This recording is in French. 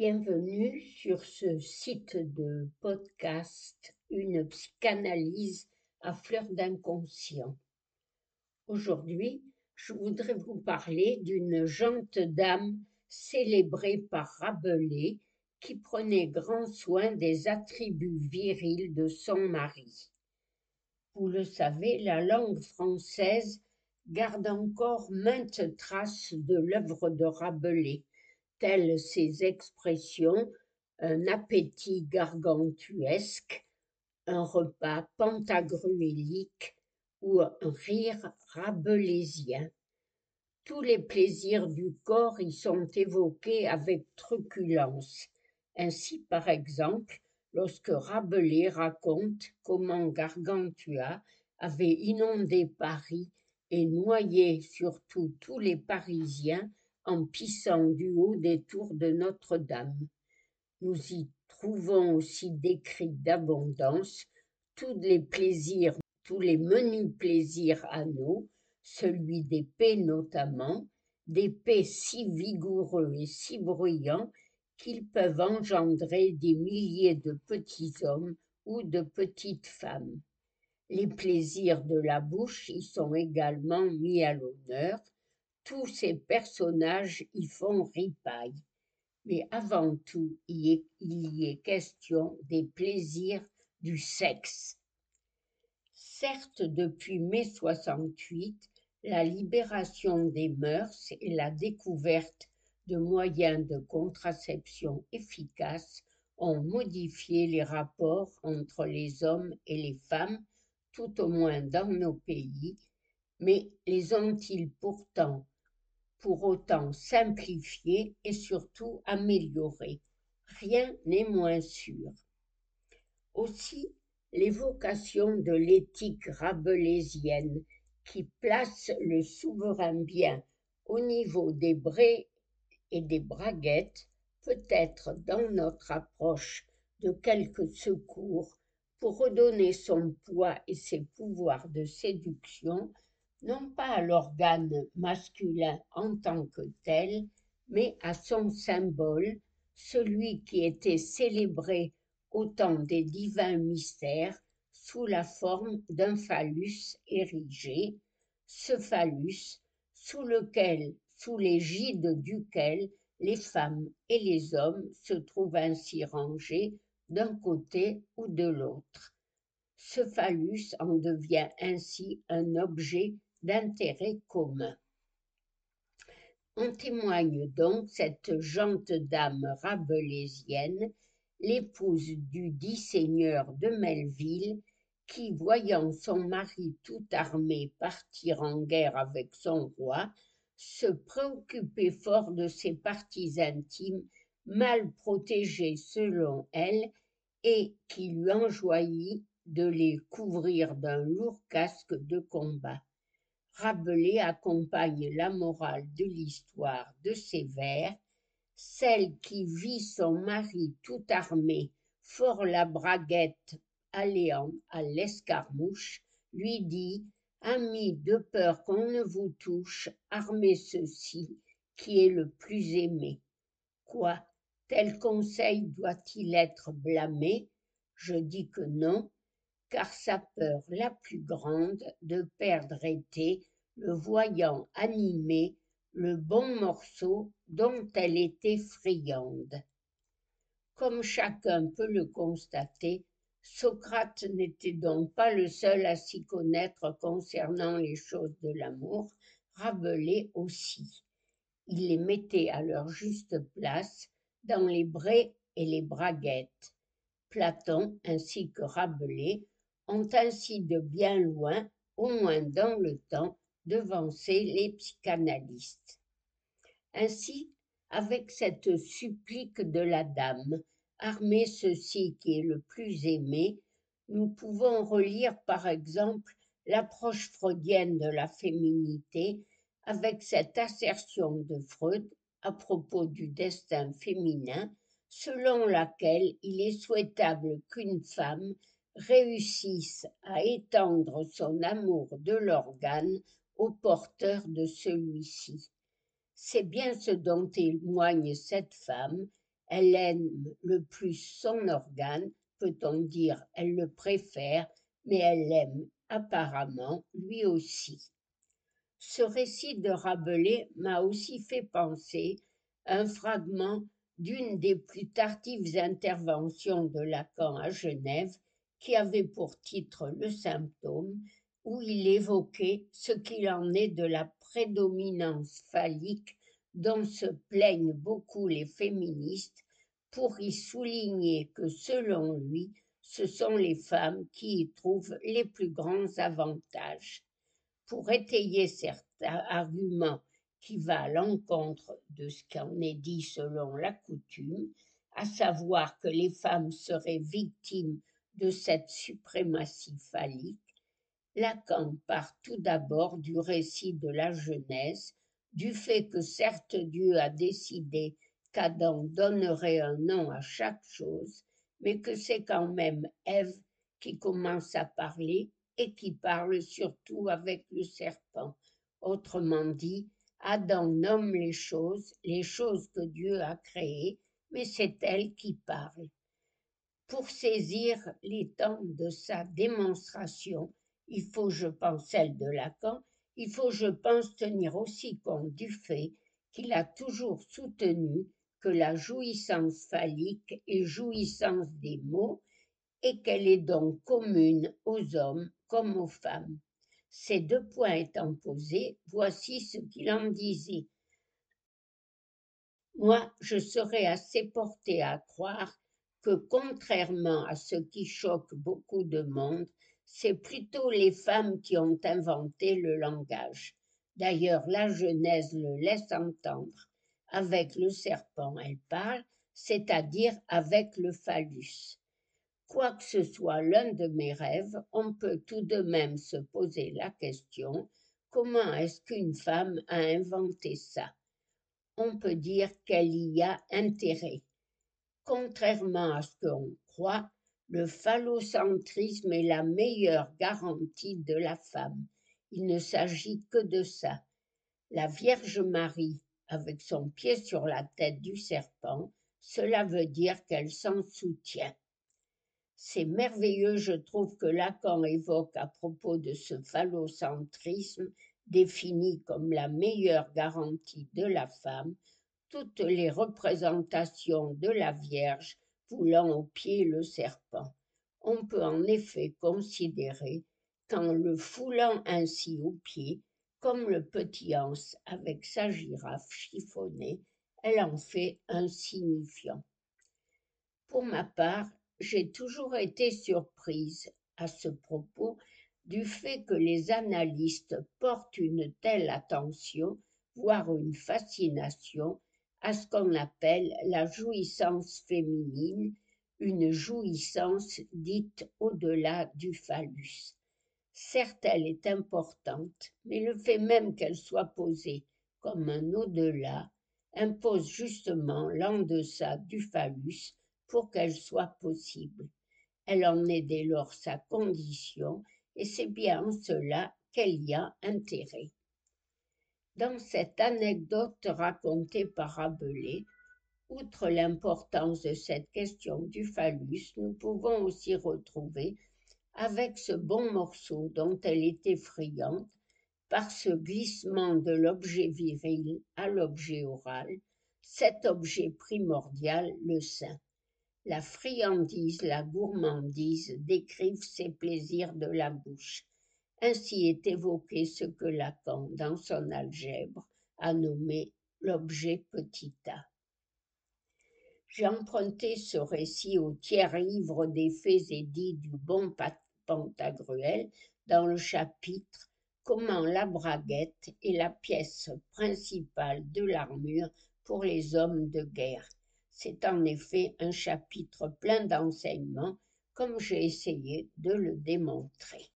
Bienvenue sur ce site de podcast Une psychanalyse à fleur d'inconscient. Aujourd'hui, je voudrais vous parler d'une jante dame célébrée par Rabelais qui prenait grand soin des attributs virils de son mari. Vous le savez, la langue française garde encore maintes traces de l'œuvre de Rabelais telles ces expressions, un appétit gargantuesque, un repas pantagruélique ou un rire rabelaisien. Tous les plaisirs du corps y sont évoqués avec truculence. Ainsi, par exemple, lorsque Rabelais raconte comment Gargantua avait inondé Paris et noyé surtout tous les Parisiens en pissant du haut des tours de Notre-Dame. Nous y trouvons aussi décrits d'abondance tous les plaisirs, tous les menus plaisirs à nous, celui des paix notamment, des paix si vigoureux et si bruyants qu'ils peuvent engendrer des milliers de petits hommes ou de petites femmes. Les plaisirs de la bouche y sont également mis à l'honneur, tous ces personnages y font ripaille. Mais avant tout, il y est question des plaisirs du sexe. Certes, depuis mai 68, la libération des mœurs et la découverte de moyens de contraception efficaces ont modifié les rapports entre les hommes et les femmes, tout au moins dans nos pays, mais les ont-ils pourtant pour autant simplifié et surtout amélioré. Rien n'est moins sûr. Aussi, l'évocation de l'éthique rabelaisienne qui place le souverain bien au niveau des brés et des braguettes peut être dans notre approche de quelques secours pour redonner son poids et ses pouvoirs de séduction non pas à l'organe masculin en tant que tel, mais à son symbole, celui qui était célébré au temps des divins mystères sous la forme d'un phallus érigé, ce phallus sous lequel, sous l'égide duquel les femmes et les hommes se trouvent ainsi rangés d'un côté ou de l'autre. Ce phallus en devient ainsi un objet d'intérêt commun. En témoigne donc cette gente dame rabelaisienne, l'épouse du dit seigneur de Melville, qui, voyant son mari tout armé partir en guerre avec son roi, se préoccupait fort de ses parties intimes, mal protégées selon elle, et qui lui enjoignit de les couvrir d'un lourd casque de combat. Rabelais accompagne la morale de l'histoire de ces vers. Celle qui vit son mari tout armé, fort la braguette, alléant à l'escarmouche, lui dit Ami, de peur qu'on ne vous touche, armez ceci, qui est le plus aimé. Quoi? Tel conseil doit-il être blâmé? Je dis que non, car sa peur la plus grande de perdre était le voyant animer le bon morceau dont elle était friande. Comme chacun peut le constater, Socrate n'était donc pas le seul à s'y connaître concernant les choses de l'amour, Rabelais aussi. Il les mettait à leur juste place dans les brés et les braguettes. Platon ainsi que Rabelais ont ainsi de bien loin, au moins dans le temps, devancer les psychanalystes. Ainsi, avec cette supplique de la dame, armée ceci qui est le plus aimé, nous pouvons relire par exemple l'approche freudienne de la féminité avec cette assertion de Freud à propos du destin féminin selon laquelle il est souhaitable qu'une femme réussisse à étendre son amour de l'organe au porteur de celui-ci. C'est bien ce dont témoigne cette femme, Elle aime le plus son organe, peut-on dire, elle le préfère, mais elle l'aime apparemment lui aussi. Ce récit de Rabelais m'a aussi fait penser un fragment d'une des plus tardives interventions de Lacan à Genève, qui avait pour titre Le symptôme, où il évoquait ce qu'il en est de la prédominance phallique dont se plaignent beaucoup les féministes pour y souligner que selon lui, ce sont les femmes qui y trouvent les plus grands avantages. Pour étayer certains arguments qui va à l'encontre de ce qu'en est dit selon la coutume, à savoir que les femmes seraient victimes de cette suprématie phallique, Lacan part tout d'abord du récit de la Genèse, du fait que certes Dieu a décidé qu'Adam donnerait un nom à chaque chose, mais que c'est quand même Ève qui commence à parler et qui parle surtout avec le serpent. Autrement dit, Adam nomme les choses, les choses que Dieu a créées, mais c'est elle qui parle. Pour saisir les temps de sa démonstration, il faut, je pense, celle de Lacan, il faut, je pense, tenir aussi compte du fait qu'il a toujours soutenu que la jouissance phallique est jouissance des mots et qu'elle est donc commune aux hommes comme aux femmes. Ces deux points étant posés, voici ce qu'il en disait. Moi, je serais assez porté à croire que, contrairement à ce qui choque beaucoup de monde, c'est plutôt les femmes qui ont inventé le langage. D'ailleurs, la Genèse le laisse entendre. Avec le serpent, elle parle, c'est-à-dire avec le phallus. Quoi que ce soit l'un de mes rêves, on peut tout de même se poser la question comment est-ce qu'une femme a inventé ça? On peut dire qu'elle y a intérêt. Contrairement à ce qu'on croit, le phallocentrisme est la meilleure garantie de la femme. Il ne s'agit que de ça. La Vierge Marie, avec son pied sur la tête du serpent, cela veut dire qu'elle s'en soutient. C'est merveilleux, je trouve, que Lacan évoque à propos de ce phallocentrisme défini comme la meilleure garantie de la femme, toutes les représentations de la Vierge foulant au pied le serpent. On peut en effet considérer qu'en le foulant ainsi au pied, comme le petit anse avec sa girafe chiffonnée, elle en fait un signifiant. Pour ma part, j'ai toujours été surprise à ce propos du fait que les analystes portent une telle attention, voire une fascination, à ce qu'on appelle la jouissance féminine, une jouissance dite au-delà du phallus. Certes, elle est importante, mais le fait même qu'elle soit posée comme un au-delà impose justement l'en-deçà du phallus pour qu'elle soit possible. Elle en est dès lors sa condition et c'est bien en cela qu'elle y a intérêt. Dans cette anecdote racontée par Rabelais, outre l'importance de cette question du phallus, nous pouvons aussi retrouver, avec ce bon morceau dont elle était friande, par ce glissement de l'objet viril à l'objet oral, cet objet primordial, le sein. La friandise, la gourmandise décrivent ces plaisirs de la bouche. Ainsi est évoqué ce que Lacan, dans son algèbre, a nommé l'objet petit a. J'ai emprunté ce récit au tiers livre des faits et dits du bon Pantagruel dans le chapitre Comment la braguette est la pièce principale de l'armure pour les hommes de guerre. C'est en effet un chapitre plein d'enseignements, comme j'ai essayé de le démontrer.